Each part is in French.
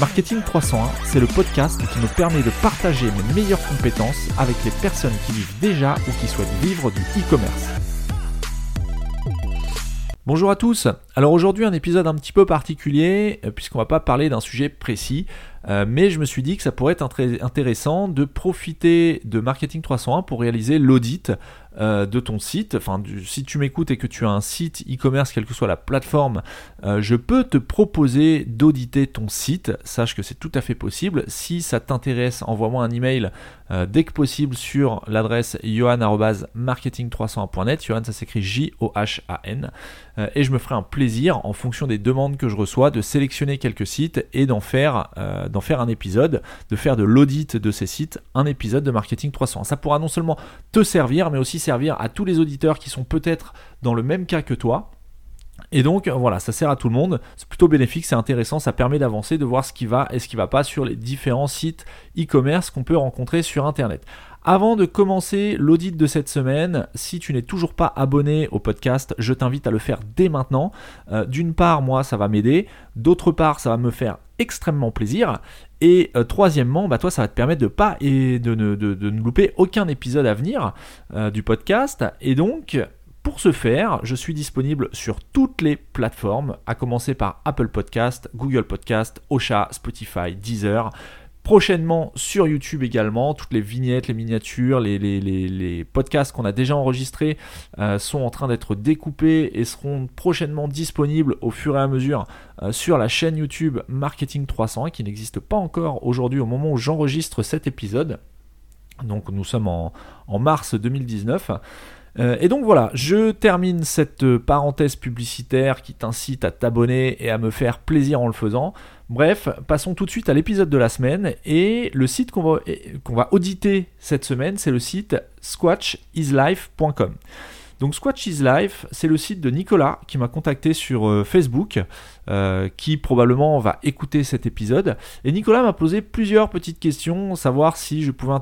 Marketing 301, c'est le podcast qui me permet de partager mes meilleures compétences avec les personnes qui vivent déjà ou qui souhaitent vivre du e-commerce. Bonjour à tous. Alors aujourd'hui un épisode un petit peu particulier euh, puisqu'on va pas parler d'un sujet précis, euh, mais je me suis dit que ça pourrait être intéressant de profiter de Marketing 301 pour réaliser l'audit euh, de ton site. Enfin, si tu m'écoutes et que tu as un site e-commerce, quelle que soit la plateforme, euh, je peux te proposer d'auditer ton site. Sache que c'est tout à fait possible. Si ça t'intéresse, envoie-moi un email dès que possible sur l'adresse johan.marketing301.net. Johan, ça s'écrit J-O-H-A-N. et je me ferai un plaisir, en fonction des demandes que je reçois, de sélectionner quelques sites et d'en faire, d'en faire un épisode, de faire de l'audit de ces sites, un épisode de Marketing 301. Ça pourra non seulement te servir, mais aussi servir à tous les auditeurs qui sont peut-être dans le même cas que toi. Et donc voilà, ça sert à tout le monde, c'est plutôt bénéfique, c'est intéressant, ça permet d'avancer, de voir ce qui va et ce qui va pas sur les différents sites e-commerce qu'on peut rencontrer sur internet. Avant de commencer l'audit de cette semaine, si tu n'es toujours pas abonné au podcast, je t'invite à le faire dès maintenant. Euh, d'une part, moi, ça va m'aider. D'autre part, ça va me faire extrêmement plaisir. Et euh, troisièmement, bah, toi, ça va te permettre de pas et de ne, de, louper aucun épisode à venir euh, du podcast. Et donc, pour ce faire, je suis disponible sur toutes les plateformes, à commencer par Apple Podcast, Google Podcast, Ocha, Spotify, Deezer. Prochainement sur YouTube également, toutes les vignettes, les miniatures, les, podcasts qu'on a déjà enregistrés euh, sont en train d'être découpés et seront prochainement disponibles au fur et à mesure euh, sur la chaîne YouTube Marketing 300 qui n'existe pas encore aujourd'hui au moment où j'enregistre cet épisode. Donc nous sommes en, en mars 2019. Euh, et donc voilà, je termine cette parenthèse publicitaire qui t'incite à t'abonner et à me faire plaisir en le faisant. Bref, passons tout de suite à l'épisode de la semaine. Et le site qu'on va, qu'on va auditer cette semaine, c'est le site squatchislife.com. Donc Squatch is Life, c'est le site de Nicolas qui m'a contacté sur euh, Facebook, euh, qui probablement va écouter cet épisode. Et Nicolas m'a posé plusieurs petites questions, savoir si je pouvais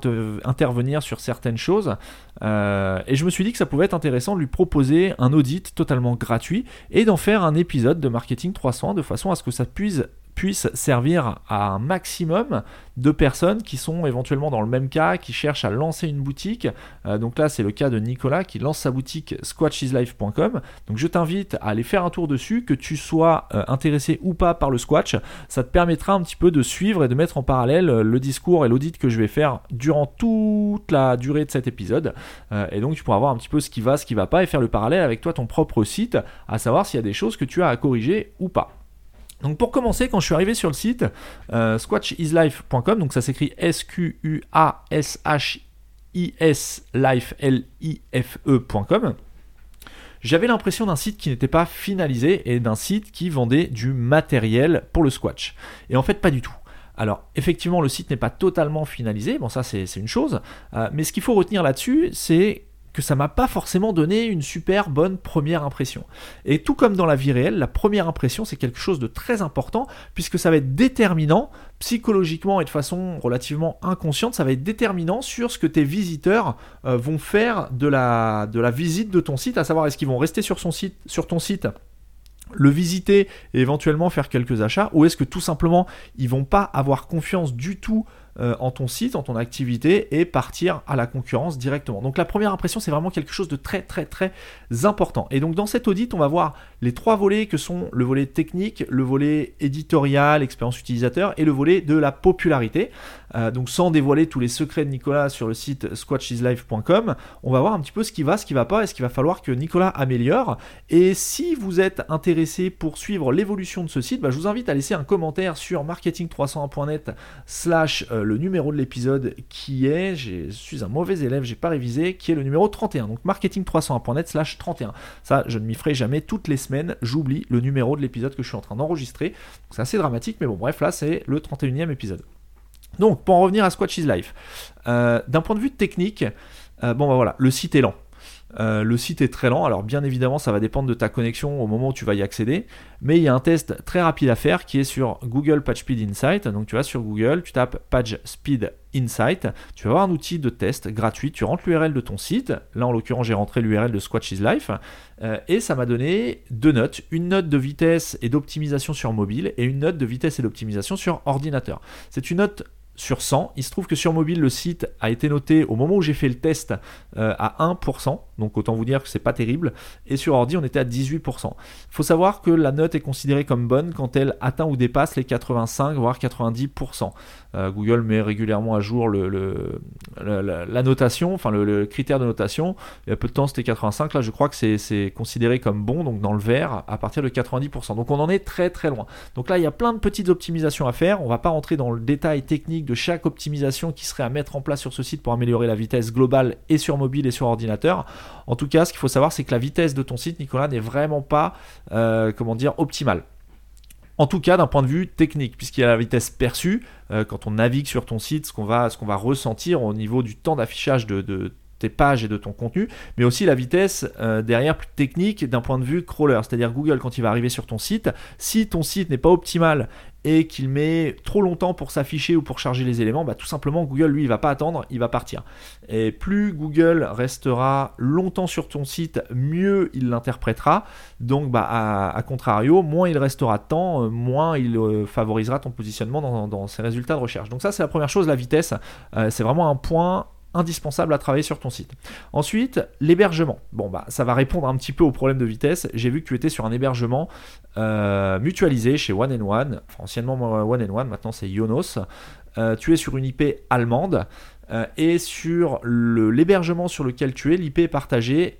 intervenir sur certaines choses. Euh, et je me suis dit que ça pouvait être intéressant de lui proposer un audit totalement gratuit et d'en faire un épisode de Marketing 300 de façon à ce que ça puisse puisse servir à un maximum de personnes qui sont éventuellement dans le même cas, qui cherchent à lancer une boutique. Euh, donc là, c'est le cas de Nicolas qui lance sa boutique squatchislife.com. Donc je t'invite à aller faire un tour dessus, que tu sois euh, intéressé ou pas par le squatch. Ça te permettra un petit peu de suivre et de mettre en parallèle euh, le discours et l'audit que je vais faire durant toute la durée de cet épisode. et donc tu pourras voir un petit peu ce qui va, ce qui va pas et faire le parallèle avec toi, ton propre site, à savoir s'il y a des choses que tu as à corriger ou pas. Donc pour commencer, quand je suis arrivé sur le site euh, squatchislife.com, donc ça s'écrit S-Q-U-A-S-H-I-S life L-I-F-E.com, j'avais l'impression d'un site qui n'était pas finalisé et d'un site qui vendait du matériel pour le squash. Et en fait, pas du tout. Alors, effectivement, le site n'est pas totalement finalisé, bon ça c'est une chose, euh, mais ce qu'il faut retenir là-dessus, c'est que ça m'a pas forcément donné une super bonne première impression. Et tout comme dans la vie réelle, la première impression c'est quelque chose de très important puisque ça va être déterminant psychologiquement et de façon relativement inconsciente, ça va être déterminant sur ce que tes visiteurs euh, vont faire de la, de la visite de ton site, à savoir est-ce qu'ils vont rester sur, son site, sur ton site le visiter et éventuellement faire quelques achats ou est-ce que tout simplement ils vont pas avoir confiance du tout euh, en ton site, en ton activité et partir à la concurrence directement. Donc la première impression, c'est vraiment quelque chose de très très très important. Et donc dans cet audit, on va voir les trois volets que sont le volet technique, le volet éditorial, expérience utilisateur et le volet de la popularité. Euh, donc sans dévoiler tous les secrets de Nicolas sur le site squatchislife.com, on va voir un petit peu ce qui va, ce qui va pas et ce qu'il va falloir que Nicolas améliore. Et si vous êtes intéressé pour suivre l'évolution de ce site, bah, je vous invite à laisser un commentaire sur marketing301.net slash euh, le numéro de l'épisode qui est, je suis un mauvais élève, j'ai pas révisé, qui est le numéro 31. Donc marketing301.net slash 31. Ça, je ne m'y ferai jamais toutes les j'oublie le numéro de l'épisode que je suis en train d'enregistrer. C'est assez dramatique, mais bon, bref, là c'est le 31e épisode. Donc, pour en revenir à Squatch is Life, euh, d'un point de vue technique, euh, bon bah voilà, le site est lent. Euh, le site est très lent, alors bien évidemment ça va dépendre de ta connexion au moment où tu vas y accéder, mais il y a un test très rapide à faire qui est sur Google PageSpeed Insight. Donc tu vas sur Google, tu tapes PageSpeed Insight, tu vas avoir un outil de test gratuit, tu rentres l'URL de ton site, là en l'occurrence j'ai rentré l'URL de Squatch is Life, et ça m'a donné deux notes, une note de vitesse et d'optimisation sur mobile et une note de vitesse et d'optimisation sur ordinateur. C'est une note sur 100. Il se trouve que sur mobile, le site a été noté au moment où j'ai fait le test euh, à 1%, donc autant vous dire que c'est pas terrible. Et sur ordi, on était à 18%. Il faut savoir que la note est considérée comme bonne quand elle atteint ou dépasse les 85 voire 90%. Euh, Google met régulièrement à jour le, la, notation, enfin le, critère de notation. Il y a peu de temps, c'était 85. Là, je crois que c'est considéré comme bon, donc dans le vert, à partir de 90%. Donc on en est très très loin. Donc là, il y a plein de petites optimisations à faire. On va pas rentrer dans le détail technique de chaque optimisation qui serait à mettre en place sur ce site pour améliorer la vitesse globale et sur mobile et sur ordinateur. En tout cas, ce qu'il faut savoir, c'est que la vitesse de ton site, Nicolas, n'est vraiment pas, euh, comment dire, optimale. En tout cas, d'un point de vue technique, puisqu'il y a la vitesse perçue, euh, quand on navigue sur ton site, ce qu'on va, va, ressentir au niveau du temps d'affichage de, tes pages et de ton contenu, mais aussi la vitesse euh, derrière plus technique d'un point de vue crawler, c'est-à-dire Google quand il va arriver sur ton site, si ton site n'est pas optimal et qu'il met trop longtemps pour s'afficher ou pour charger les éléments, bah, tout simplement Google lui il va pas attendre, il va partir. Et plus Google restera longtemps sur ton site, mieux il l'interprétera. Donc bah, à, contrario, moins il restera de temps, euh, moins il euh, favorisera ton positionnement dans, ses résultats de recherche. Donc ça c'est la première chose, la vitesse. Euh, c'est vraiment un point indispensable à travailler sur ton site. Ensuite, l'hébergement. Bon, bah, ça va répondre un petit peu au problème de vitesse. J'ai vu que tu étais sur un hébergement euh, mutualisé chez One and One, anciennement One and One, maintenant c'est Yonos. Euh, tu es sur une IP allemande euh, et sur l'hébergement sur lequel tu es, l'IP est partagée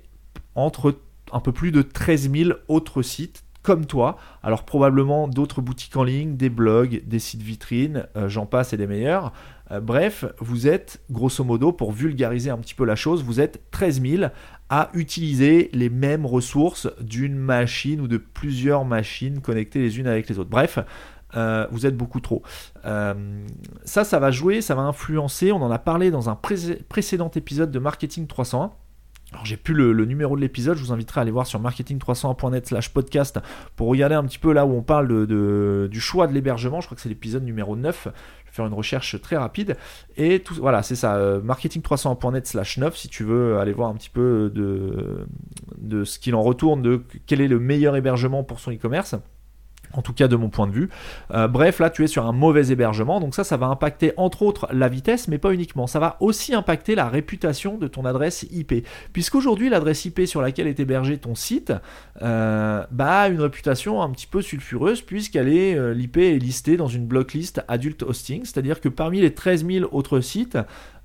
entre un peu plus de 13 000 autres sites comme toi. Alors probablement d'autres boutiques en ligne, des blogs, des sites vitrines, j'en passe et des meilleurs. Euh, bref, vous êtes, grosso modo, pour vulgariser un petit peu la chose, vous êtes 13 000 à utiliser les mêmes ressources d'une machine ou de plusieurs machines connectées les unes avec les autres. Bref, euh, vous êtes beaucoup trop. Euh, ça, ça va jouer, ça va influencer. On en a parlé dans un précédent épisode de Marketing 301. Alors j'ai plus le, numéro de l'épisode, je vous inviterai à aller voir sur marketing301.net slash podcast pour regarder un petit peu là où on parle du choix de l'hébergement, je crois que c'est l'épisode numéro 9, faire une recherche très rapide. Et tout, voilà, c'est ça, euh, marketing300.net slash 9 si tu veux aller voir un petit peu de ce qu'il en retourne, de quel est le meilleur hébergement pour son e-commerce en tout cas de mon point de vue. Euh, bref, là tu es sur un mauvais hébergement, donc ça, ça va impacter entre autres la vitesse, mais pas uniquement. Ça va aussi impacter la réputation de ton adresse IP. Puisqu'aujourd'hui, l'adresse IP sur laquelle est hébergé ton site euh, bah, a une réputation un petit peu sulfureuse, puisqu'elle est, euh, l'IP est listée dans une blocklist Adult Hosting, c'est-à-dire que parmi les 13 000 autres sites,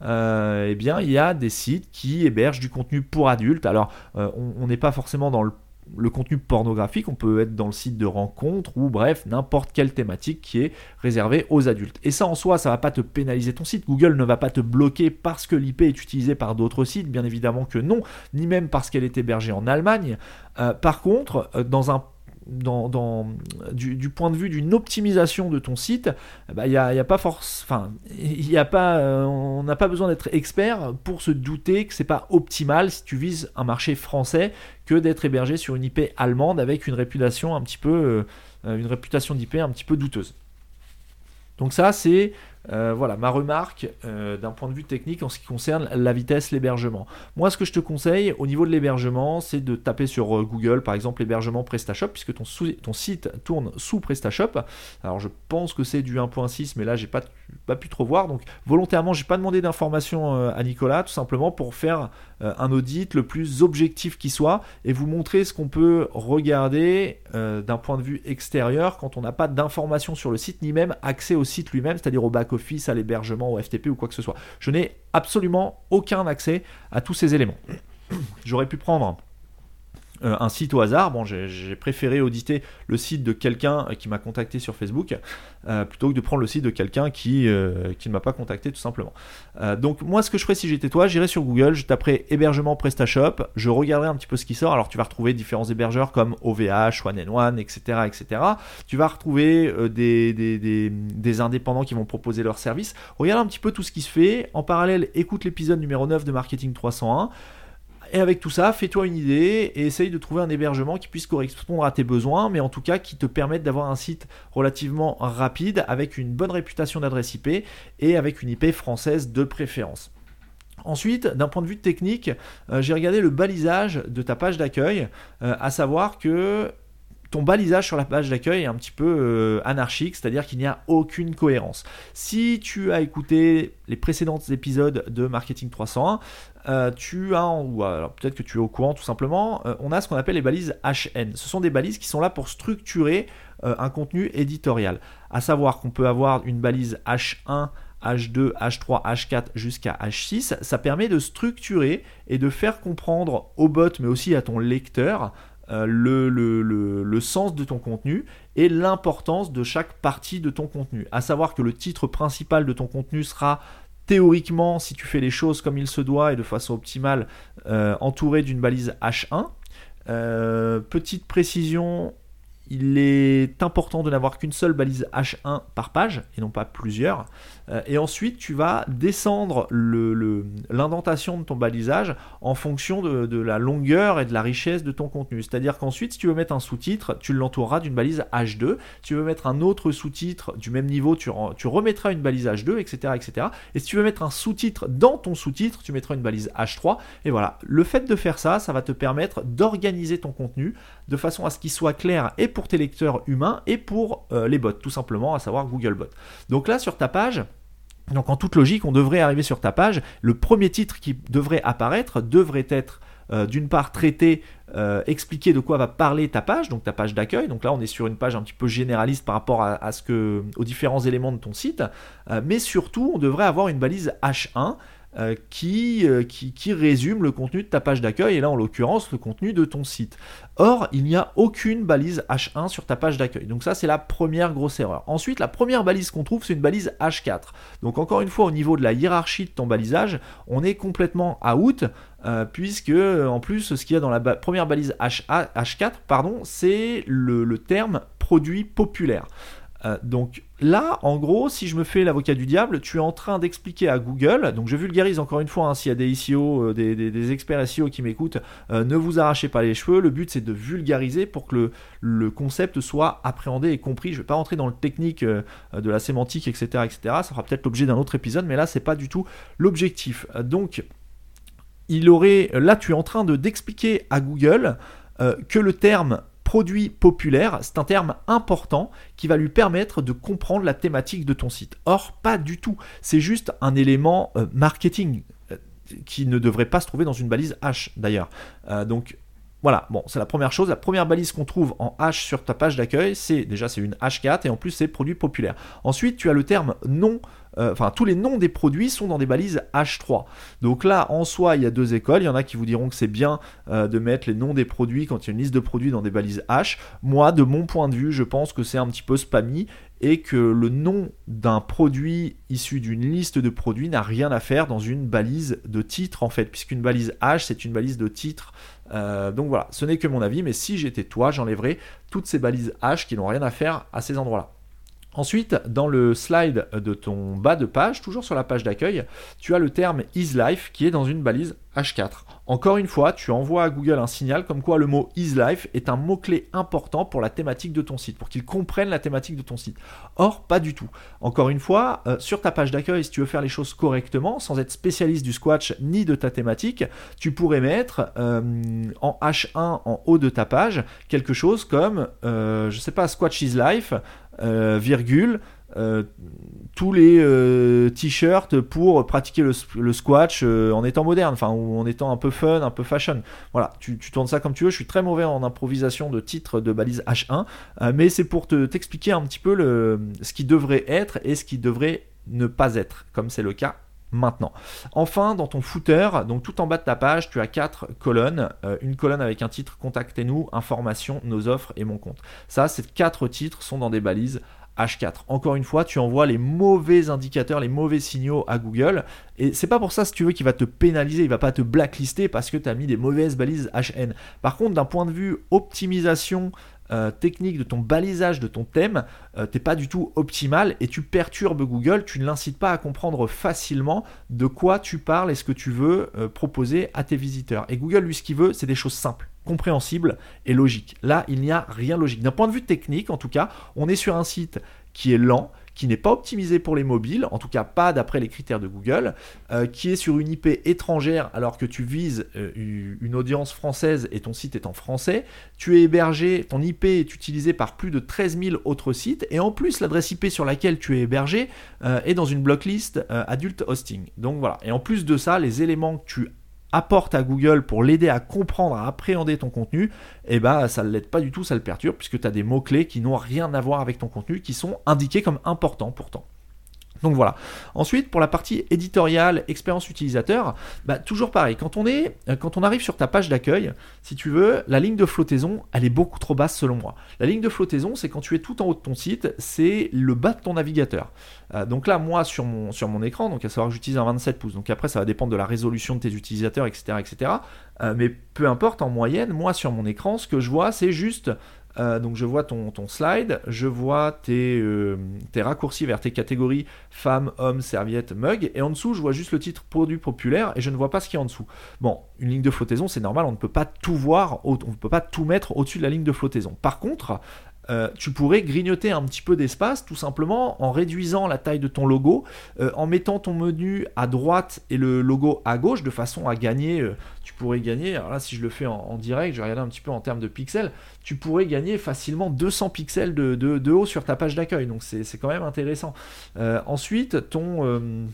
eh bien, il y a des sites qui hébergent du contenu pour adultes. Alors, on n'est pas forcément dans le le contenu pornographique, on peut être dans le site de rencontre ou bref, n'importe quelle thématique qui est réservée aux adultes. Et ça en soi, ça va pas te pénaliser ton site. Google ne va pas te bloquer parce que l'IP est utilisée par d'autres sites, bien évidemment que non, ni même parce qu'elle est hébergée en Allemagne. Euh, par contre, euh, dans un dans, du, point de vue d'une optimisation de ton site, il bah, n'y a, y a, pas force, enfin, il a pas, euh, on n'a pas besoin d'être expert pour se douter que c'est pas optimal si tu vises un marché français que d'être hébergé sur une IP allemande avec une réputation un petit peu, euh, une réputation d'IP un petit peu douteuse. Donc ça, c'est Euh, voilà ma remarque euh, d'un point de vue technique en ce qui concerne la vitesse, l'hébergement. Moi, ce que je te conseille au niveau de l'hébergement, c'est de taper sur euh, Google, par exemple, l'hébergement PrestaShop, puisque ton, ton, site tourne sous PrestaShop. Alors, je pense que c'est du 1.6, mais là, j'ai pas, pas pu trop voir. Donc, volontairement, j'ai pas demandé d'informations à Nicolas, tout simplement pour faire un audit le plus objectif qui soit et vous montrer ce qu'on peut regarder d'un point de vue extérieur quand on n'a pas d'informations sur le site, ni même accès au site lui-même, c'est-à-dire au back Office, à l'hébergement, au FTP ou quoi que ce soit. Je n'ai absolument aucun accès à tous ces éléments. J'aurais pu prendre euh, un site au hasard. Bon, j'ai préféré auditer le site de quelqu'un qui m'a contacté sur Facebook euh, plutôt que de prendre le site de quelqu'un qui, euh, ne m'a pas contacté tout simplement. donc moi, ce que je ferais si j'étais toi, j'irais sur Google, je taperais hébergement PrestaShop, je regarderai un petit peu ce qui sort. Alors tu vas retrouver différents hébergeurs comme OVH, One One, etc., etc. Tu vas retrouver des indépendants qui vont proposer leurs services. Regarde un petit peu tout ce qui se fait. En parallèle, écoute l'épisode numéro 9 de Marketing 301. Et avec tout ça, fais-toi une idée et essaye de trouver un hébergement qui puisse correspondre à tes besoins, mais en tout cas qui te permette d'avoir un site relativement rapide avec une bonne réputation d'adresse IP et avec une IP française de préférence. Ensuite, d'un point de vue technique, euh, j'ai regardé le balisage de ta page d'accueil, euh, à savoir que ton balisage sur la page d'accueil est un petit peu euh, anarchique, c'est-à-dire qu'il n'y a aucune cohérence. Si tu as écouté les précédents épisodes de Marketing 301, euh, tu as, ou peut-être que tu es au courant tout simplement, euh, on a ce qu'on appelle les balises HN. Ce sont des balises qui sont là pour structurer un contenu éditorial. À savoir qu'on peut avoir une balise H1 H2, H3, H4 jusqu'à H6, ça permet de structurer et de faire comprendre au bot mais aussi à ton lecteur euh, le, le, sens de ton contenu et l'importance de chaque partie de ton contenu. À savoir que le titre principal de ton contenu sera théoriquement, si tu fais les choses comme il se doit et de façon optimale, euh, entouré d'une balise H1. Euh, petite précision, il est important de n'avoir qu'une seule balise H1 par page et non pas plusieurs. Euh, et ensuite, tu vas descendre l'indentation de ton balisage en fonction de, la longueur et de la richesse de ton contenu. C'est-à-dire qu'ensuite, si tu veux mettre un sous-titre, tu l'entoureras d'une balise H2. Si tu veux mettre un autre sous-titre du même niveau, tu, remettras une balise H2, etc., etc. Et si tu veux mettre un sous-titre dans ton sous-titre, tu mettras une balise H3. Et voilà, le fait de faire ça, ça va te permettre d'organiser ton contenu de façon à ce qu'il soit clair et pour tes lecteurs humains et pour euh, les bots, tout simplement, à savoir Googlebot. Donc là, sur ta page, donc en toute logique, on devrait arriver sur ta page. Le premier titre qui devrait apparaître devrait être euh, d'une part traité, euh, expliquer de quoi va parler ta page, donc ta page d'accueil. Donc là, on est sur une page un petit peu généraliste par rapport aux différents éléments de ton site. mais surtout, on devrait avoir une balise H1 euh, qui, euh, qui, résume le contenu de ta page d'accueil, et là en l'occurrence le contenu de ton site. Or, il n'y a aucune balise H1 sur ta page d'accueil. Donc ça c'est la première grosse erreur. Ensuite, la première balise qu'on trouve, c'est une balise H4. Donc encore une fois, au niveau de la hiérarchie de ton balisage, on est complètement out. Euh, puisque en plus ce qu'il y a dans la première balise H H4 pardon c'est le terme produit populaire euh, donc là, en gros, si je me fais l'avocat du diable, tu es en train d'expliquer à Google, donc je vulgarise encore une fois, hein, s'il y a des SEO, euh, des, experts SEO qui m'écoutent, euh, ne vous arrachez pas les cheveux, le but c'est de vulgariser pour que le, concept soit appréhendé et compris. Je ne vais pas rentrer dans le technique de la sémantique, etc., etc. Ça sera peut-être l'objet d'un autre épisode, mais là, c'est pas du tout l'objectif. Donc, il aurait, là, tu es en train de d'expliquer à Google que le terme produit populaire, c'est un terme important qui va lui permettre de comprendre la thématique de ton site. Or, pas du tout. C'est juste un élément euh, marketing euh, qui ne devrait pas se trouver dans une balise H d'ailleurs. Euh, donc voilà, bon, c'est la première chose. La première balise qu'on trouve en H sur ta page d'accueil, c'est déjà c'est une H4 et en plus c'est produit populaire. Ensuite, tu as le terme euh, enfin tous les noms des produits sont dans des balises H3. Donc là, en soi, il y a deux écoles. Il y en a qui vous diront que c'est bien euh, de mettre les noms des produits quand il y a une liste de produits dans des balises H. Moi, de mon point de vue, je pense que c'est un petit peu spammy et que le nom d'un produit issu d'une liste de produits n'a rien à faire dans une balise de titre en fait, puisqu'une balise H c'est une balise de titre. Euh, donc voilà, ce n'est que mon avis, mais si j'étais toi, j'enlèverais toutes ces balises H qui n'ont rien à faire à ces endroits-là. Ensuite, dans le slide de ton bas de page, toujours sur la page d'accueil, tu as le terme isLife qui est dans une balise H4. Encore une fois, tu envoies à Google un signal comme quoi le mot isLife est un mot-clé important pour la thématique de ton site, pour qu'il comprenne la thématique de ton site. Or, pas du tout. Encore une fois, euh, sur ta page d'accueil, si tu veux faire les choses correctement, sans être spécialiste du Squatch ni de ta thématique, tu pourrais mettre euh, en H1 en haut de ta page quelque chose comme, euh, je sais pas, Squatch isLife, virgule, euh, tous les euh, t-shirts pour pratiquer le, squash euh, en étant moderne, enfin en étant un peu fun, un peu fashion. Voilà, tu, tournes ça comme tu veux. Je suis très mauvais en improvisation de titres de balise H1, mais c'est pour te t'expliquer un petit peu le, ce qui devrait être et ce qui devrait ne pas être, comme c'est le cas maintenant. Enfin, dans ton footer, donc tout en bas de ta page, tu as quatre colonnes. une colonne avec un titre Contactez-nous, informations, nos offres et mon compte. Ça, ces quatre titres sont dans des balises H4. Encore une fois, tu envoies les mauvais indicateurs, les mauvais signaux à Google. Et c'est pas pour ça, si tu veux, qu'il va te pénaliser, il va pas te blacklister parce que tu as mis des mauvaises balises HN. Par contre, d'un point de vue optimisation euh, technique de ton balisage de ton thème, euh, t'es pas du tout optimal et tu perturbes Google, tu ne l'incites pas à comprendre facilement de quoi tu parles et ce que tu veux euh, proposer à tes visiteurs. Et Google, lui, ce qu'il veut, c'est des choses simples compréhensibles et logiques. Là, il n'y a rien de logique. D'un point de vue technique, en tout cas, on est sur un site qui est lent, qui n'est pas optimisé pour les mobiles, en tout cas pas d'après les critères de Google, euh, qui est sur une IP étrangère alors que tu vises euh, une audience française et ton site est en français. Tu es hébergé, ton IP est utilisé par plus de 13 000 autres sites et en plus l'adresse IP sur laquelle tu es hébergé euh, est dans une blocklist Adult Hosting. Donc voilà. Et en plus de ça, les éléments que tu apporte à Google pour l'aider à comprendre, à appréhender ton contenu, eh ben ça ne l'aide pas du tout, ça le perturbe, puisque tu as des mots-clés qui n'ont rien à voir avec ton contenu, qui sont indiqués comme importants pourtant. Donc voilà. Ensuite, pour la partie éditoriale, expérience utilisateur, bah, toujours pareil. Quand on, est, euh, quand on arrive sur ta page d'accueil, si tu veux, la ligne de flottaison, elle est beaucoup trop basse selon moi. La ligne de flottaison, c'est quand tu es tout en haut de ton site, c'est le bas de ton navigateur. Euh, donc là, moi, sur mon, sur mon écran, donc à savoir que j'utilise un 27 pouces, donc après, ça va dépendre de la résolution de tes utilisateurs, etc. etc. Euh, mais peu importe, en moyenne, moi, sur mon écran, ce que je vois, c'est juste euh, donc je vois ton, slide, je vois tes, euh, tes, raccourcis vers tes catégories femmes, hommes, serviettes, mug, et en dessous je vois juste le titre produit populaire et je ne vois pas ce qu'il y a en dessous. Bon, une ligne de flottaison c'est normal, on ne peut pas tout voir, on ne peut pas tout mettre au-dessus de la ligne de flottaison. Par contre, euh, tu pourrais grignoter un petit peu d'espace tout simplement en réduisant la taille de ton logo, euh, en mettant ton menu à droite et le logo à gauche de façon à gagner, euh, tu pourrais gagner, alors là si je le fais en, direct, je vais regarder un petit peu en termes de pixels, tu pourrais gagner facilement 200 pixels de, haut sur ta page d'accueil, donc c'est quand même intéressant. ensuite, ton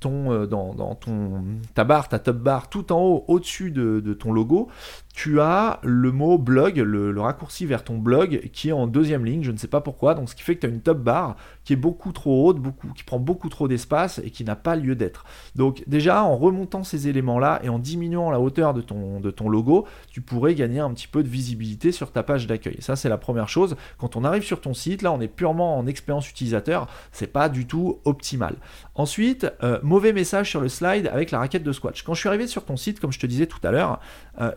ton, dans, ton, ta barre, ta top bar, tout en haut, au-dessus de, de, ton logo, tu as le mot blog, le, raccourci vers ton blog qui est en deuxième ligne, je ne sais pas pourquoi, donc ce qui fait que tu as une top bar qui est beaucoup trop haute, qui prend beaucoup trop d'espace et qui n'a pas lieu d'être. Donc déjà en remontant ces éléments-là et en diminuant la hauteur de ton, logo, tu pourrais gagner un petit peu de visibilité sur ta page d'accueil. Ça c'est la première chose. Quand on arrive sur ton site, là on est purement en expérience utilisateur, c'est pas du tout optimal. Ensuite, euh, mauvais message sur le slide avec la raquette de Squatch. Quand je suis arrivé sur ton site, comme je te disais tout à l'heure,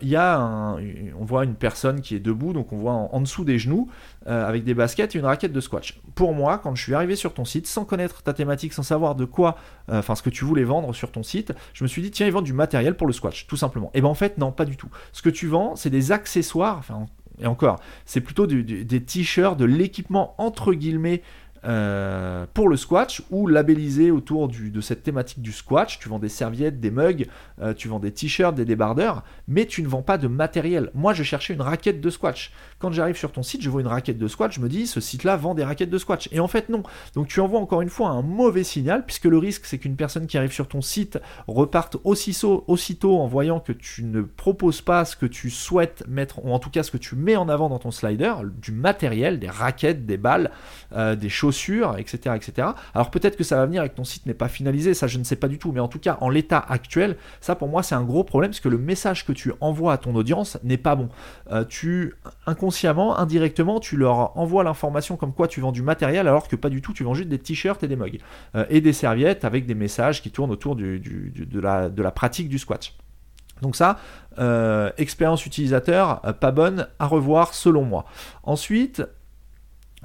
il y a on voit une personne qui est debout, donc on voit en, dessous des genoux, euh, avec des baskets et une raquette de squash. Pour moi, quand je suis arrivé sur ton site, sans connaître ta thématique, sans savoir de quoi, euh, enfin ce que tu voulais vendre sur ton site, je me suis dit, tiens, ils vendent du matériel pour le squash, tout simplement. Et ben en fait, non, pas du tout. Ce que tu vends, c'est des accessoires, et encore, c'est plutôt des t-shirts, de l'équipement entre guillemets euh, pour le squash ou labellisé autour de cette thématique du squash. Tu vends des serviettes, des mugs, euh, tu vends des t-shirts, des débardeurs, mais tu ne vends pas de matériel. Moi, je cherchais une raquette de squash. Quand j'arrive sur ton site, je vois une raquette de squash, je me dis, ce site-là vend des raquettes de squash. Et en fait, non. Donc tu envoies encore une fois un mauvais signal, puisque le risque, c'est qu'une personne qui arrive sur ton site reparte aussitôt, aussitôt en voyant que tu ne proposes pas ce que tu souhaites mettre, ou en tout cas ce que tu mets en avant dans ton slider, du matériel, des raquettes, des balles, euh, des choses etc. etc. Alors peut-être que ça va venir et que ton site n'est pas finalisé, ça je ne sais pas du tout, mais en tout cas en l'état actuel, ça pour moi c'est un gros problème parce que le message que tu envoies à ton audience n'est pas bon. Euh, tu inconsciemment, indirectement, tu leur envoies l'information comme quoi tu vends du matériel alors que pas du tout, tu vends juste des t-shirts et des mugs euh, et des serviettes avec des messages qui tournent autour du, de, la, de la pratique du squat. Donc ça, euh, expérience utilisateur pas bonne à revoir selon moi. Ensuite,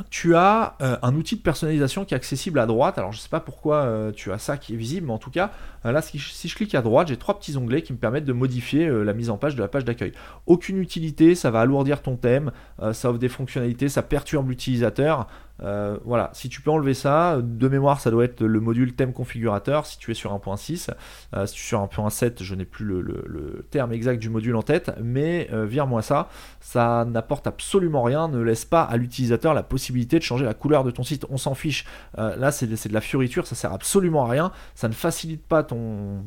tu as euh, un outil de personnalisation qui est accessible à droite. Alors je ne sais pas pourquoi euh, tu as ça qui est visible, mais en tout cas, euh, là si je, clique à droite, j'ai trois petits onglets qui me permettent de modifier la mise en page de la page d'accueil. Aucune utilité, ça va alourdir ton thème, ça offre des fonctionnalités, ça perturbe l'utilisateur. Euh, voilà, si tu peux enlever ça, de mémoire, ça doit être le module thème configurateur si tu es sur 1.6. Euh, si tu es sur 1.7, je n'ai plus le, terme exact du module en tête, mais euh, vire-moi ça. Ça n'apporte absolument rien, ne laisse pas à l'utilisateur la possibilité de changer la couleur de ton site. On s'en fiche. là, c'est de, la fioriture, ça sert absolument à rien. Ça ne facilite pas ton,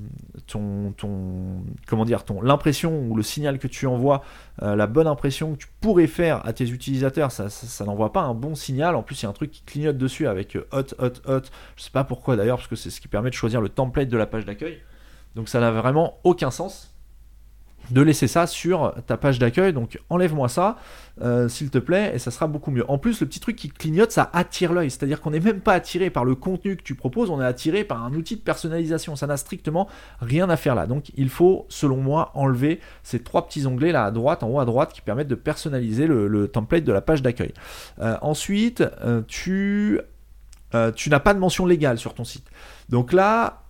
ton, ton comment dire, ton l'impression ou le signal que tu envoies, la bonne impression que tu pourrais faire à tes utilisateurs. Ça, ça n'envoie pas un bon signal. En plus, il y a un truc qui clignote dessus avec euh, hot, hot, hot. Je sais pas pourquoi d'ailleurs, parce que c'est ce qui permet de choisir le template de la page d'accueil. Donc ça n'a vraiment aucun sens de laisser ça sur ta page d'accueil. Donc enlève-moi ça, euh, s'il te plaît, et ça sera beaucoup mieux. En plus, le petit truc qui clignote, ça attire l'œil. C'est-à-dire qu'on n'est même pas attiré par le contenu que tu proposes, on est attiré par un outil de personnalisation. Ça n'a strictement rien à faire là. Donc il faut, selon moi, enlever ces trois petits onglets là à droite, en haut à droite, qui permettent de personnaliser le, template de la page d'accueil. Euh, ensuite, euh, tu, tu n'as pas de mention légale sur ton site. Donc là,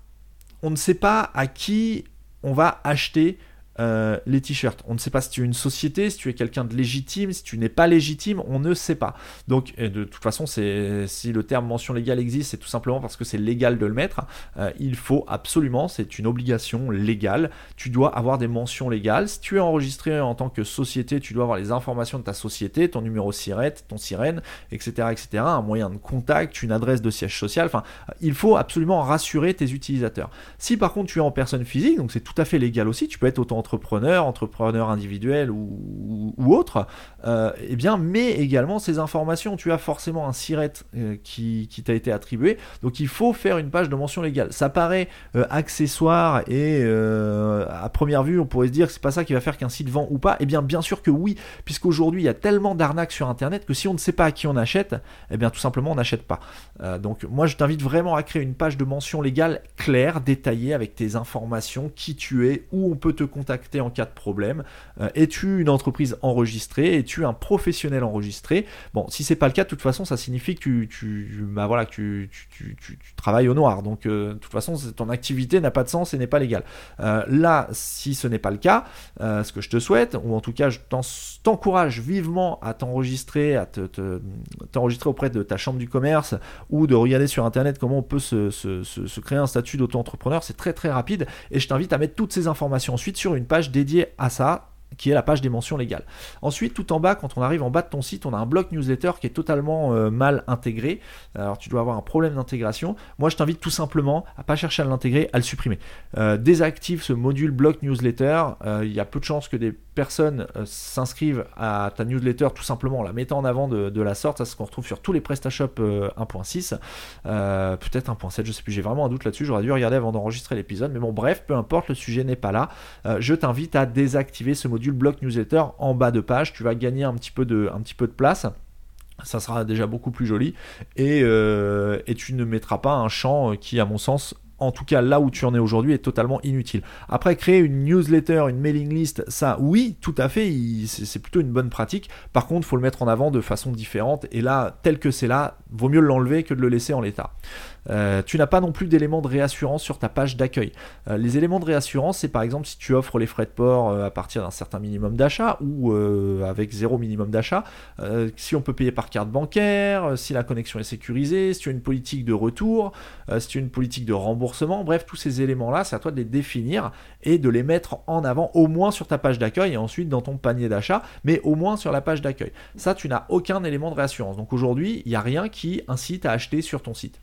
on ne sait pas à qui on va acheter euh, les t-shirts. On ne sait pas si tu es une société, si tu es quelqu'un de légitime, si tu n'es pas légitime, on ne sait pas. Donc, de toute façon, si le terme mention légale existe, c'est tout simplement parce que c'est légal de le mettre. Euh, il faut absolument, c'est une obligation légale. Tu dois avoir des mentions légales. Si tu es enregistré en tant que société, tu dois avoir les informations de ta société, ton numéro SIRET, ton sirène, etc., etc., un moyen de contact, une adresse de siège social. Enfin, il faut absolument rassurer tes utilisateurs. Si par contre tu es en personne physique, donc c'est tout à fait légal aussi, tu peux être autant entrepreneur, entrepreneur individuel ou, autre, euh, eh bien, mais également ces informations. Tu as forcément un SIRET euh, qui, t'a été attribué, donc il faut faire une page de mention légale. Ça paraît euh, accessoire et à première vue, on pourrait se dire que c'est pas ça qui va faire qu'un site vend ou pas. Eh bien, bien sûr que oui, puisqu'aujourd'hui il y a tellement d'arnaques sur Internet que si on ne sait pas à qui on achète, eh bien tout simplement on n'achète pas. donc moi je t'invite vraiment à créer une page de mention légale claire, détaillée avec tes informations, qui tu es, où on peut te contacter en cas de problème euh, Es-tu une entreprise enregistrée? Es-tu un professionnel enregistré? Bon, si c'est pas le cas, de toute façon, ça signifie que tu, tu bah voilà, que tu, travailles au noir. Donc, euh, de toute façon, ton activité n'a pas de sens et n'est pas légale. Euh, là, si ce n'est pas le cas, ce que je te souhaite, ou en tout cas, je t'encourage vivement à t'enregistrer, à t'enregistrer auprès de ta chambre du commerce ou de regarder sur internet comment on peut se créer un statut d'auto-entrepreneur. C'est très très rapide et je t'invite à mettre toutes ces informations ensuite sur une page dédiée à ça qui est la page des mentions légales. Ensuite, tout en bas, quand on arrive en bas de ton site, on a un bloc newsletter qui est totalement euh, mal intégré. Alors, tu dois avoir un problème d'intégration. Moi, je t'invite tout simplement à pas chercher à l'intégrer, à le supprimer. Euh, désactive ce module bloc newsletter. Euh, il y a peu de chances que des personnes s'inscrivent à ta newsletter tout simplement en la mettant en avant de, la sorte. Ça, ce qu'on retrouve sur tous les PrestaShop 1.6, peut-être 1.7, je sais plus. J'ai vraiment un doute là-dessus. J'aurais dû regarder avant d'enregistrer l'épisode. Mais bon, bref, peu importe, le sujet n'est pas là. je t'invite à désactiver ce module du bloc newsletter en bas de page. Tu vas gagner un petit peu de, un petit peu de place ça sera déjà beaucoup plus joli et, euh, et, tu ne mettras pas un champ qui à mon sens en tout cas là où tu en es aujourd'hui, est totalement inutile. Après, créer une newsletter, une mailing list, ça, oui, tout à fait, c'est plutôt une bonne pratique. Par contre, il faut le mettre en avant de façon différente. Et là, tel que c'est là, vaut mieux l'enlever que de le laisser en l'état. Euh, tu n'as pas non plus d'éléments de réassurance sur ta page d'accueil. Euh, les éléments de réassurance, c'est par exemple si tu offres les frais de port euh, à partir d'un certain minimum d'achat ou avec zéro minimum d'achat, si on peut payer par carte bancaire, si la connexion est sécurisée, si tu as une politique de retour, si tu as une politique de remboursement bref, tous ces éléments-là, c'est à toi de les définir et de les mettre en avant au moins sur ta page d'accueil et ensuite dans ton panier d'achat, mais au moins sur la page d'accueil. Ça, tu n'as aucun élément de réassurance. Donc aujourd'hui, il n'y a rien qui incite à acheter sur ton site.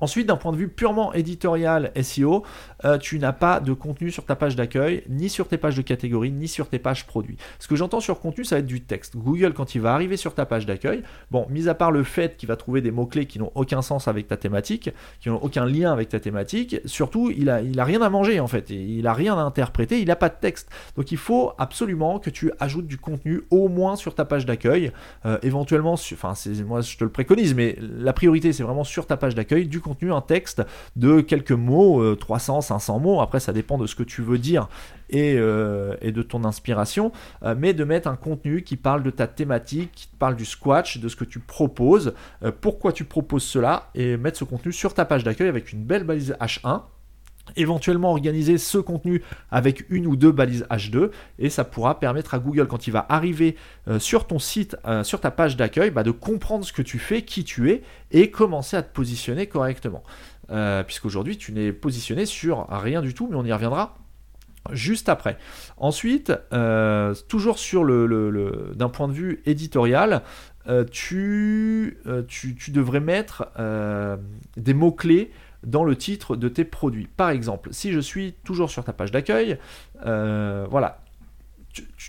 Ensuite, d'un point de vue purement éditorial SEO, euh, tu n'as pas de contenu sur ta page d'accueil, ni sur tes pages de catégorie, ni sur tes pages produits. Ce que j'entends sur contenu, ça va être du texte. Google, quand il va arriver sur ta page d'accueil, bon, mis à part le fait qu'il va trouver des mots-clés qui n'ont aucun sens avec ta thématique, qui n'ont aucun lien avec ta thématique, surtout, il a, il a rien à manger en fait, il a rien à interpréter, il n'a pas de texte. Donc il faut absolument que tu ajoutes du contenu au moins sur ta page d'accueil, euh, éventuellement, enfin, moi je te le préconise, mais la priorité c'est vraiment sur ta page d'accueil, du un texte de quelques mots, 300, 500 mots. Après, ça dépend de ce que tu veux dire et, et de ton inspiration, mais de mettre un contenu qui parle de ta thématique, qui parle du squash, de ce que tu proposes, pourquoi tu proposes cela, et mettre ce contenu sur ta page d'accueil avec une belle balise H1 éventuellement organiser ce contenu avec une ou deux balises H2 et ça pourra permettre à Google quand il va arriver euh, sur ton site, euh, sur ta page d'accueil, bah, de comprendre ce que tu fais, qui tu es et commencer à te positionner correctement. Euh, puisqu'aujourd'hui tu n'es positionné sur rien du tout, mais on y reviendra juste après. Ensuite, toujours sur le, d'un point de vue éditorial, tu, tu, devrais mettre des mots-clés dans le titre de tes produits. Par exemple, si je suis toujours sur ta page d'accueil, euh, voilà,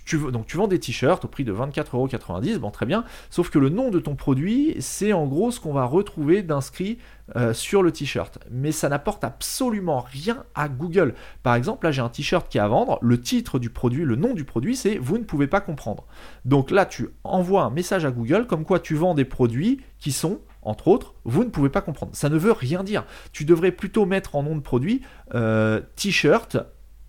tu, donc tu vends des t-shirts au prix de 24,90€, bon très bien, sauf que le nom de ton produit, c'est en gros ce qu'on va retrouver d'inscrit euh, sur le t-shirt. Mais ça n'apporte absolument rien à Google. Par exemple, là j'ai un t-shirt qui est à vendre, le titre du produit, le nom du produit, c'est Vous ne pouvez pas comprendre. Donc là tu envoies un message à Google comme quoi tu vends des produits qui sont entre autres, vous ne pouvez pas comprendre. Ça ne veut rien dire. Tu devrais plutôt mettre en nom de produit euh, t-shirt.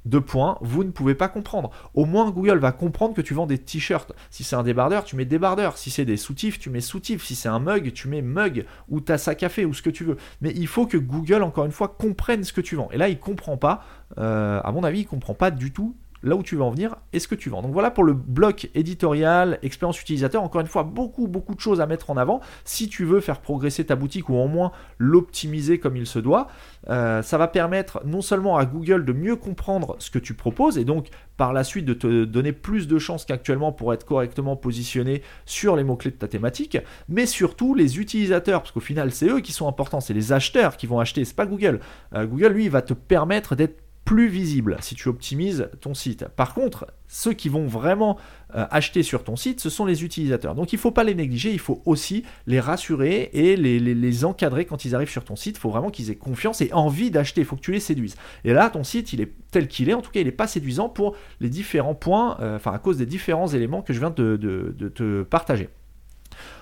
Deux points, vous ne pouvez pas comprendre. Au moins, Google va comprendre que tu vends des t-shirts. Si c'est un débardeur, tu mets débardeur. Si c'est des soutifs, tu mets soutifs. Si c'est un mug, tu mets mug ou tasse à café ou ce que tu veux. Mais il faut que Google, encore une fois, comprenne ce que tu vends. Et là, il comprend pas. Euh, à mon avis, il comprend pas du tout là où tu veux en venir et ce que tu vends. Donc voilà pour le bloc éditorial, expérience utilisateur. Encore une fois, beaucoup, beaucoup de choses à mettre en avant. Si tu veux faire progresser ta boutique ou au moins l'optimiser comme il se doit, euh, ça va permettre non seulement à Google de mieux comprendre ce que tu proposes et donc par la suite de te donner plus de chances qu'actuellement pour être correctement positionné sur les mots-clés de ta thématique, mais surtout les utilisateurs, parce qu'au final c'est eux qui sont importants, c'est les acheteurs qui vont acheter, c'est pas Google. Euh, Google lui va te permettre d'être plus visible si tu optimises ton site. Par contre, ceux qui vont vraiment euh, acheter sur ton site, ce sont les utilisateurs. Donc il ne faut pas les négliger, il faut aussi les rassurer et les, encadrer quand ils arrivent sur ton site. Il faut vraiment qu'ils aient confiance et envie d'acheter, il faut que tu les séduises. Et là, ton site, il est tel qu'il est, en tout cas, il n'est pas séduisant pour les différents points, euh, enfin à cause des différents éléments que je viens de te partager.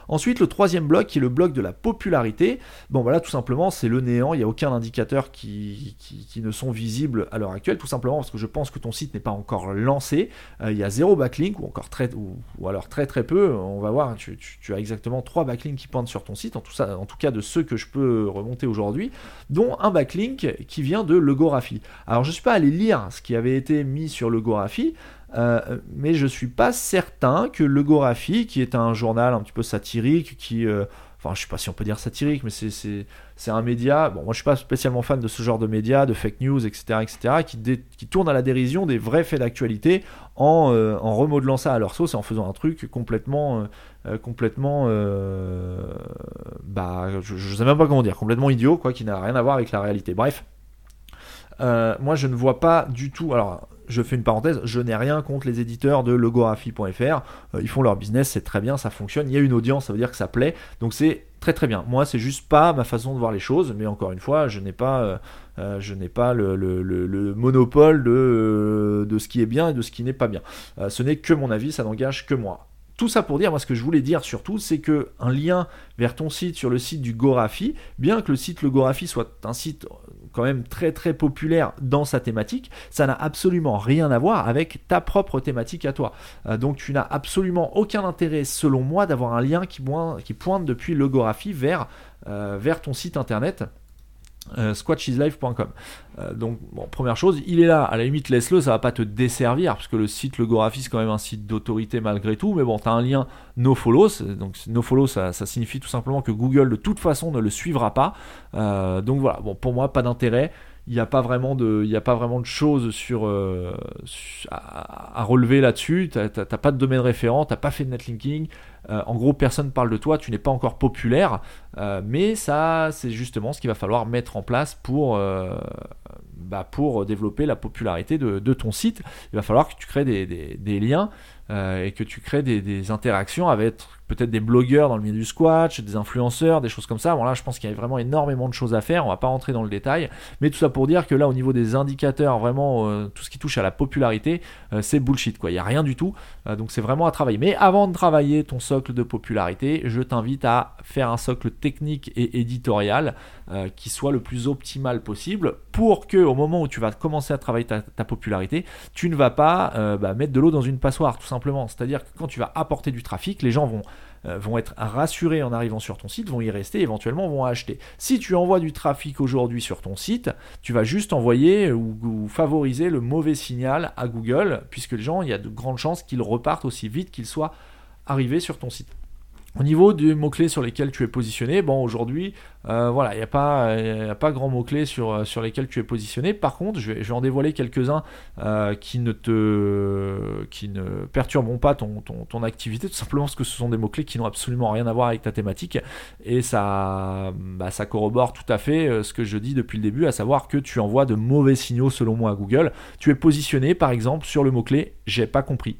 Ensuite, le troisième bloc qui est le bloc de la popularité. Bon, voilà, tout simplement, c'est le néant. Il n'y a aucun indicateur qui, ne sont visibles à l'heure actuelle, tout simplement parce que je pense que ton site n'est pas encore lancé. Euh, il y a zéro backlink ou encore très, ou, alors très très peu. On va voir, tu, as exactement trois backlinks qui pointent sur ton site, en tout, cas de ceux que je peux remonter aujourd'hui, dont un backlink qui vient de Logographie. Alors, je ne suis pas allé lire ce qui avait été mis sur Logographie. Euh, mais je suis pas certain que Legographie, qui est un journal un petit peu satirique, qui, euh, enfin je sais pas si on peut dire satirique, mais c'est un média, bon moi je suis pas spécialement fan de ce genre de médias, de fake news, etc., etc., qui, qui tourne à la dérision des vrais faits d'actualité en, euh, en, remodelant ça à leur sauce et en faisant un truc complètement, complètement, bah je, je sais même pas comment dire, complètement idiot, quoi, qui n'a rien à voir avec la réalité. Bref. moi je ne vois pas du tout. Alors, je fais une parenthèse, je n'ai rien contre les éditeurs de logographie.fr. Euh, ils font leur business, c'est très bien, ça fonctionne. Il y a une audience, ça veut dire que ça plaît. Donc c'est très très bien. Moi, c'est juste pas ma façon de voir les choses, mais encore une fois, je n'ai pas, euh, euh, je n'ai pas le, monopole de, ce qui est bien et de ce qui n'est pas bien. ce n'est que mon avis, ça n'engage que moi. Tout ça pour dire, moi ce que je voulais dire surtout, c'est que un lien vers ton site sur le site du Gorafi, bien que le site Le soit un site quand même très très populaire dans sa thématique, ça n'a absolument rien à voir avec ta propre thématique à toi. Euh, donc tu n'as absolument aucun intérêt, selon moi, d'avoir un lien qui, pointe depuis Logographie vers, euh, vers ton site internet euh. Euh, donc, bon, première chose, il est là, à la limite, laisse-le, ça va pas te desservir, parce que le site Logographie, c'est quand même un site d'autorité malgré tout, mais bon, tu as un lien nofollow, donc nofollow, ça, ça signifie tout simplement que Google, de toute façon, ne le suivra pas. Euh, donc voilà, bon, pour moi, pas d'intérêt il n'y a pas vraiment de, il a pas vraiment de choses sur, euh, à, relever là-dessus. Tu n'as pas de domaine référent, tu n'as pas fait de netlinking. Euh, en gros, personne parle de toi, tu n'es pas encore populaire. Euh, mais ça, c'est justement ce qu'il va falloir mettre en place pour, bah, pour développer la popularité de, ton site. Il va falloir que tu crées des, liens et que tu crées des, des interactions avec peut-être des blogueurs dans le milieu du squash, des influenceurs, des choses comme ça. Bon là, je pense qu'il y a vraiment énormément de choses à faire. On va pas rentrer dans le détail, mais tout ça pour dire que là, au niveau des indicateurs, vraiment euh, tout ce qui touche à la popularité, euh, c'est bullshit quoi. Il y a rien du tout. Euh, donc c'est vraiment à travailler. Mais avant de travailler ton socle de popularité, je t'invite à faire un socle technique et éditorial qui soit le plus optimal possible pour que au moment où tu vas commencer à travailler ta, popularité, tu ne vas pas bah, mettre de l'eau dans une passoire tout simplement. C'est-à-dire que quand tu vas apporter du trafic, les gens vont vont être rassurés en arrivant sur ton site, vont y rester, éventuellement vont acheter. Si tu envoies du trafic aujourd'hui sur ton site, tu vas juste envoyer ou, favoriser le mauvais signal à Google, puisque les gens, il y a de grandes chances qu'ils repartent aussi vite qu'ils soient arrivés sur ton site. Au niveau des mots-clés sur lesquels tu es positionné, bon aujourd'hui, euh, voilà, il n'y a, pas, grand mots-clés sur, euh, sur lesquels tu es positionné. Par contre, je vais, en dévoiler quelques-uns euh, qui, ne perturberont pas ton, ton, activité, tout simplement parce que ce sont des mots-clés qui n'ont absolument rien à voir avec ta thématique. Et ça, bah, ça corrobore tout à fait ce que je dis depuis le début, à savoir que tu envoies de mauvais signaux selon moi à Google. Tu es positionné par exemple sur le mot-clé j'ai pas compris.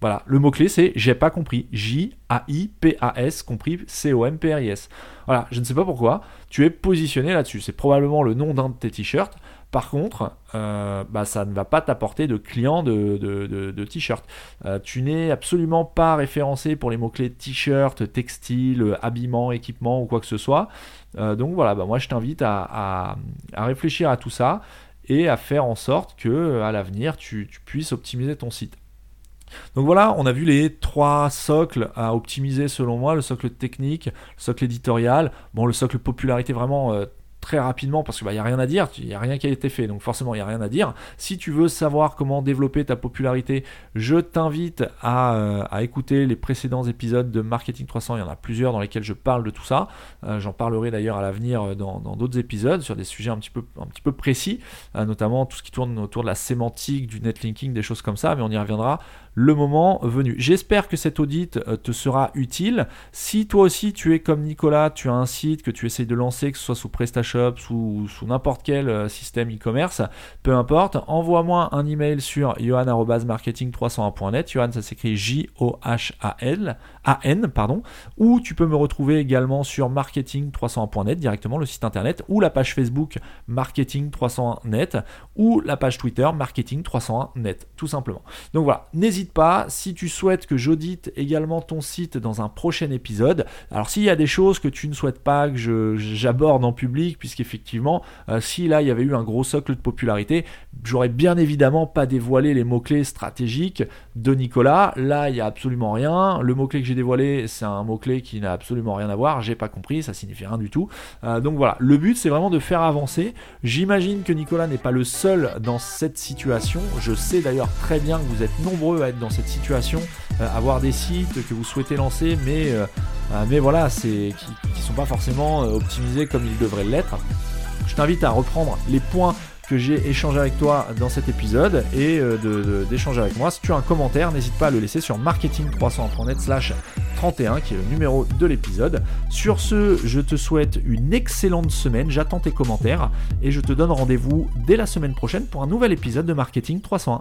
Voilà, le mot-clé c'est j'ai pas compris. J-A-I-P-A-S, compris C-O-M-P-R-I-S. Voilà, je ne sais pas pourquoi, tu es positionné là-dessus. C'est probablement le nom d'un de tes t-shirts. Par contre, euh, bah, ça ne va pas t'apporter de clients de, t-shirts. Euh, tu n'es absolument pas référencé pour les mots-clés t-shirt, textile, habillement, équipement ou quoi que ce soit. Euh, donc voilà, bah, moi je t'invite à, réfléchir à tout ça et à faire en sorte que à l'avenir tu puisses optimiser ton site. Donc voilà, on a vu les trois socles à optimiser selon moi, le socle technique, le socle éditorial, bon le socle popularité vraiment euh, très rapidement parce qu'il n'y bah, a rien à dire, il n'y a rien qui a été fait, donc forcément il n'y a rien à dire. Si tu veux savoir comment développer ta popularité, je t'invite à, euh, écouter les précédents épisodes de Marketing 300, il y en a plusieurs dans lesquels je parle de tout ça. Euh, j'en parlerai d'ailleurs à l'avenir dans d'autres épisodes sur des sujets un petit peu, un petit peu précis, notamment tout ce qui tourne autour de la sémantique, du netlinking, des choses comme ça, mais on y reviendra le moment venu. J'espère que cet audit euh, te sera utile. Si toi aussi tu es comme Nicolas, tu as un site que tu essayes de lancer, que ce soit sous PrestaShop, sous, sous n'importe quel euh, système e-commerce, peu importe, envoie-moi un email sur johan.marketing301.net. Johan, ça s'écrit J-O-H-A-L, A-N, pardon. Ou tu peux me retrouver également sur marketing301.net, directement le site internet, ou la page Facebook marketing301net, ou la page Twitter marketing301net, tout simplement. Donc voilà, n'hésite pas, si tu souhaites que j'audite également ton site dans un prochain épisode, alors s'il y a des choses que tu ne souhaites pas que j'aborde en public, puisqu'effectivement, euh, si là il y avait eu un gros socle de popularité, j'aurais bien évidemment pas dévoilé les mots-clés stratégiques de Nicolas. Là, il n'y a absolument rien. Le mot-clé que j'ai dévoilé, c'est un mot-clé qui n'a absolument rien à voir. J'ai pas compris, ça signifie rien du tout. Euh, donc voilà, le but c'est vraiment de faire avancer. J'imagine que Nicolas n'est pas le seul dans cette situation. Je sais d'ailleurs très bien que vous êtes nombreux à dans cette situation, euh, avoir des sites que vous souhaitez lancer, mais, euh, mais voilà, c'est qui, qui sont pas forcément optimisés comme ils devraient l'être. Je t'invite à reprendre les points que j'ai échangé avec toi dans cet épisode et euh, d'échanger avec moi. Si tu as un commentaire, n'hésite pas à le laisser sur marketing300.net slash 31 qui est le numéro de l'épisode. Sur ce, je te souhaite une excellente semaine, j'attends tes commentaires et je te donne rendez-vous dès la semaine prochaine pour un nouvel épisode de Marketing 301.